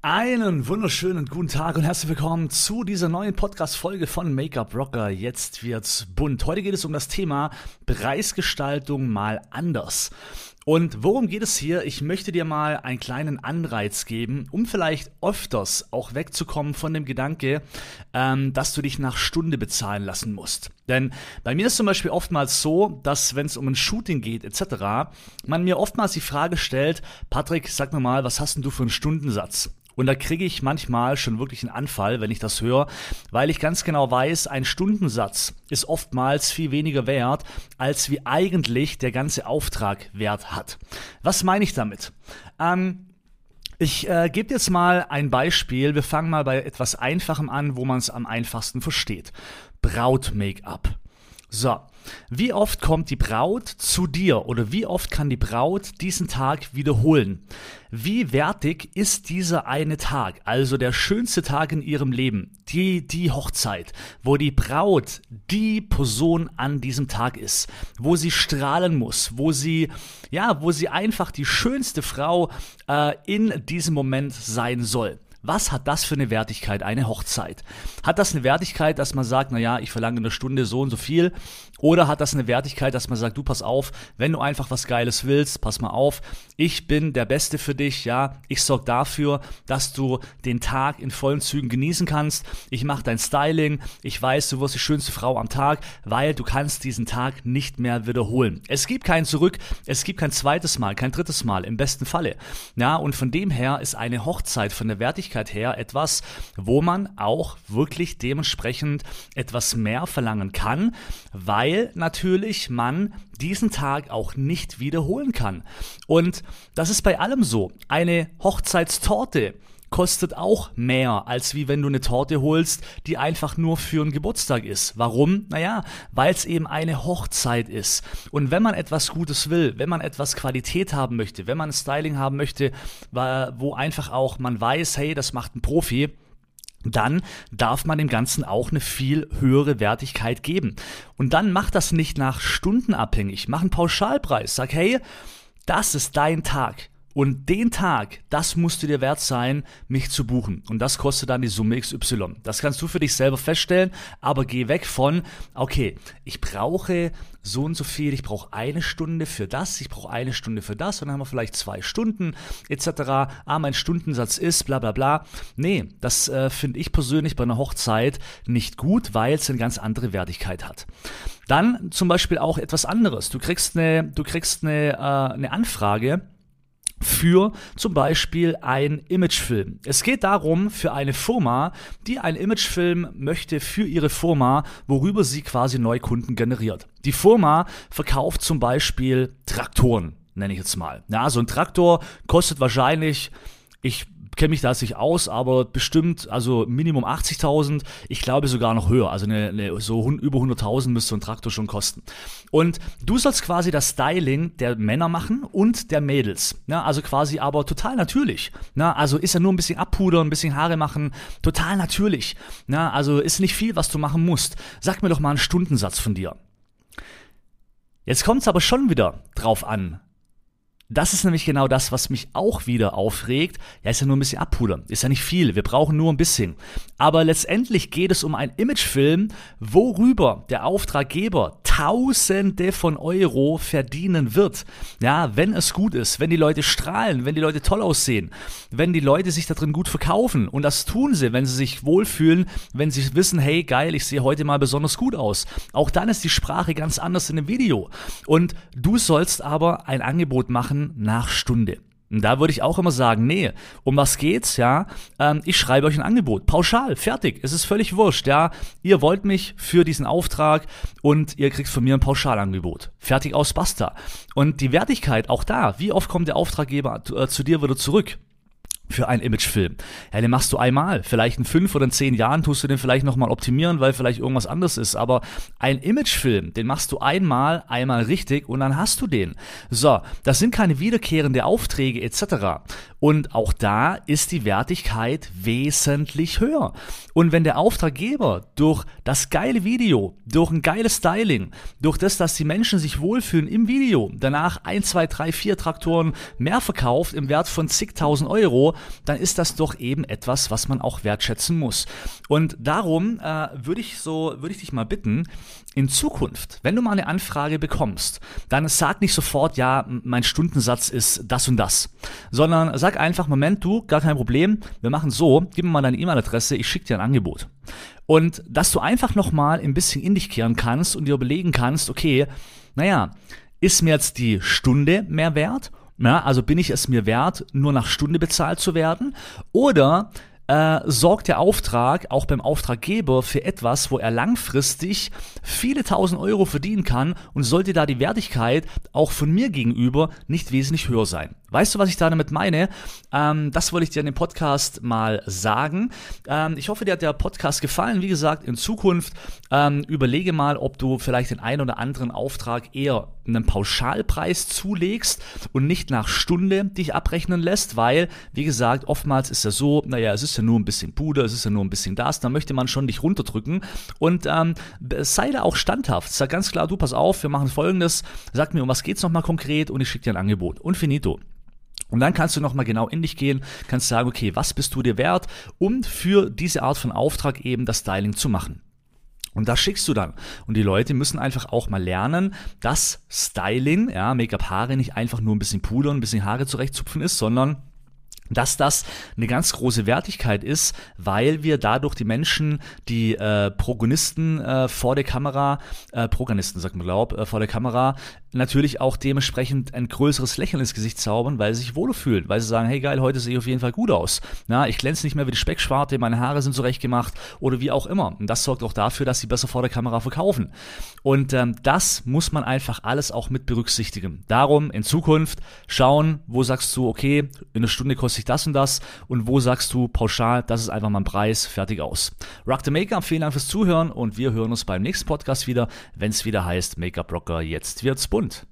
Einen wunderschönen guten Tag und herzlich willkommen zu dieser neuen Podcast-Folge von Make-up Rocker. Jetzt wird's bunt. Heute geht es um das Thema Preisgestaltung mal anders. Und worum geht es hier? Ich möchte dir mal einen kleinen Anreiz geben, um vielleicht öfters auch wegzukommen von dem Gedanke, ähm, dass du dich nach Stunde bezahlen lassen musst. Denn bei mir ist zum Beispiel oftmals so, dass wenn es um ein Shooting geht etc., man mir oftmals die Frage stellt, Patrick, sag mir mal, was hast denn du für einen Stundensatz? Und da kriege ich manchmal schon wirklich einen Anfall, wenn ich das höre, weil ich ganz genau weiß, ein Stundensatz ist oftmals viel weniger wert, als wie eigentlich der ganze Auftrag Wert hat. Was meine ich damit? Ähm, ich äh, gebe jetzt mal ein Beispiel. Wir fangen mal bei etwas Einfachem an, wo man es am einfachsten versteht. Braut-Make-up. So, wie oft kommt die Braut zu dir oder wie oft kann die Braut diesen Tag wiederholen? Wie wertig ist dieser eine Tag, also der schönste Tag in ihrem Leben, die, die Hochzeit, wo die Braut die Person an diesem Tag ist, wo sie strahlen muss, wo sie, ja, wo sie einfach die schönste Frau äh, in diesem Moment sein soll. Was hat das für eine Wertigkeit, eine Hochzeit? Hat das eine Wertigkeit, dass man sagt, naja, ich verlange eine Stunde so und so viel? Oder hat das eine Wertigkeit, dass man sagt, du pass auf, wenn du einfach was Geiles willst, pass mal auf, ich bin der Beste für dich, ja, ich sorge dafür, dass du den Tag in vollen Zügen genießen kannst. Ich mache dein Styling, ich weiß, du wirst die schönste Frau am Tag, weil du kannst diesen Tag nicht mehr wiederholen. Es gibt kein Zurück, es gibt kein zweites Mal, kein drittes Mal, im besten Falle. Ja, und von dem her ist eine Hochzeit von der Wertigkeit Möglichkeit her etwas, wo man auch wirklich dementsprechend etwas mehr verlangen kann, weil natürlich man diesen Tag auch nicht wiederholen kann. Und das ist bei allem so. Eine Hochzeitstorte kostet auch mehr, als wie wenn du eine Torte holst, die einfach nur für einen Geburtstag ist. Warum? Naja, weil es eben eine Hochzeit ist. Und wenn man etwas Gutes will, wenn man etwas Qualität haben möchte, wenn man Styling haben möchte, wo einfach auch man weiß, hey, das macht ein Profi, dann darf man dem Ganzen auch eine viel höhere Wertigkeit geben. Und dann macht das nicht nach Stunden abhängig. Mach einen Pauschalpreis. Sag, hey, das ist dein Tag. Und den Tag, das musst du dir wert sein, mich zu buchen. Und das kostet dann die Summe XY. Das kannst du für dich selber feststellen, aber geh weg von, okay, ich brauche so und so viel, ich brauche eine Stunde für das, ich brauche eine Stunde für das und dann haben wir vielleicht zwei Stunden etc. Ah, mein Stundensatz ist bla bla bla. Nee, das äh, finde ich persönlich bei einer Hochzeit nicht gut, weil es eine ganz andere Wertigkeit hat. Dann zum Beispiel auch etwas anderes. Du kriegst eine, du kriegst eine, äh, eine Anfrage für zum Beispiel ein Imagefilm. Es geht darum, für eine Firma, die einen Imagefilm möchte für ihre Firma, worüber sie quasi Neukunden generiert. Die Firma verkauft zum Beispiel Traktoren, nenne ich jetzt mal. Ja, so ein Traktor kostet wahrscheinlich, ich kenne mich da nicht aus, aber bestimmt, also Minimum 80.000, ich glaube sogar noch höher. Also eine, eine, so über 100.000 müsste so ein Traktor schon kosten. Und du sollst quasi das Styling der Männer machen und der Mädels. Ja, also quasi aber total natürlich. Ja, also ist ja nur ein bisschen abpudern, ein bisschen Haare machen, total natürlich. Ja, also ist nicht viel, was du machen musst. Sag mir doch mal einen Stundensatz von dir. Jetzt kommt es aber schon wieder drauf an, das ist nämlich genau das, was mich auch wieder aufregt. Ja, ist ja nur ein bisschen abpudern. Ist ja nicht viel. Wir brauchen nur ein bisschen. Aber letztendlich geht es um einen Imagefilm, worüber der Auftraggeber Tausende von Euro verdienen wird. Ja, wenn es gut ist, wenn die Leute strahlen, wenn die Leute toll aussehen, wenn die Leute sich da drin gut verkaufen. Und das tun sie, wenn sie sich wohlfühlen, wenn sie wissen, hey, geil, ich sehe heute mal besonders gut aus. Auch dann ist die Sprache ganz anders in dem Video. Und du sollst aber ein Angebot machen, machen nach Stunde. Und da würde ich auch immer sagen, nee, um was geht's, ja? Ähm, ich schreibe euch ein Angebot, pauschal, fertig. Es ist völlig wurscht, ja? Ihr wollt mich für diesen Auftrag und ihr kriegt von mir ein Pauschalangebot. Fertig aus, basta. Und die Wertigkeit, auch da, wie oft kommt der Auftraggeber äh, zu dir wieder zurück? Für einen Imagefilm. Ja, den machst du einmal. Vielleicht in fünf oder in zehn Jahren tust du den vielleicht nochmal optimieren, weil vielleicht irgendwas anderes ist. Aber ein Imagefilm, den machst du einmal, einmal richtig und dann hast du den. So, das sind keine wiederkehrende Aufträge etc. Und auch da ist die Wertigkeit wesentlich höher. Und wenn der Auftraggeber durch das geile Video, durch ein geiles Styling, durch das, dass die Menschen sich wohlfühlen im Video, danach ein, zwei, drei, vier Traktoren mehr verkauft im Wert von zigtausend Euro, dann ist das doch eben etwas, was man auch wertschätzen muss. Und darum äh, würde ich so, würde ich dich mal bitten, in Zukunft, wenn du mal eine Anfrage bekommst, dann sag nicht sofort, ja, mein Stundensatz ist das und das, sondern sag einfach, Moment, du, gar kein Problem, wir machen so, gib mir mal deine E-Mail-Adresse, ich schicke dir ein Angebot. Und dass du einfach nochmal ein bisschen in dich kehren kannst und dir überlegen kannst, okay, naja, ist mir jetzt die Stunde mehr wert? Ja, also bin ich es mir wert, nur nach Stunde bezahlt zu werden? Oder äh, sorgt der Auftrag auch beim Auftraggeber für etwas, wo er langfristig viele tausend Euro verdienen kann und sollte da die Wertigkeit auch von mir gegenüber nicht wesentlich höher sein. Weißt du, was ich da damit meine? Ähm, das wollte ich dir in dem Podcast mal sagen. Ähm, ich hoffe, dir hat der Podcast gefallen. Wie gesagt, in Zukunft ähm, überlege mal, ob du vielleicht den einen oder anderen Auftrag eher einen Pauschalpreis zulegst und nicht nach Stunde dich abrechnen lässt, weil, wie gesagt, oftmals ist ja so, naja, es ist ja nur ein bisschen Puder, es ist ja nur ein bisschen das, da möchte man schon dich runterdrücken und ähm, sei da auch standhaft. Sag ganz klar, du pass auf, wir machen folgendes, sag mir, um was geht's nochmal konkret und ich schicke dir ein Angebot. Und finito. Und dann kannst du nochmal genau in dich gehen, kannst sagen, okay, was bist du dir wert, um für diese Art von Auftrag eben das Styling zu machen. Und das schickst du dann. Und die Leute müssen einfach auch mal lernen, dass Styling, ja, Make-up-Haare nicht einfach nur ein bisschen Puder und ein bisschen Haare zurechtzupfen ist, sondern dass das eine ganz große Wertigkeit ist, weil wir dadurch die Menschen, die äh, Progonisten äh, vor der Kamera, äh, Proganisten sagt man glaub, äh, vor der Kamera, natürlich auch dementsprechend ein größeres Lächeln ins Gesicht zaubern, weil sie sich wohl fühlen, weil sie sagen, hey geil, heute sehe ich auf jeden Fall gut aus. Na, ich glänze nicht mehr wie die Speckschwarte, meine Haare sind zurechtgemacht oder wie auch immer. Und das sorgt auch dafür, dass sie besser vor der Kamera verkaufen. Und ähm, das muss man einfach alles auch mit berücksichtigen. Darum in Zukunft schauen, wo sagst du, okay, in einer Stunde kostet sich das und das und wo sagst du pauschal, das ist einfach mein Preis, fertig aus. Rock the Make-up, vielen Dank fürs Zuhören und wir hören uns beim nächsten Podcast wieder, wenn es wieder heißt Make-up Rocker, jetzt wird's bunt. Bund.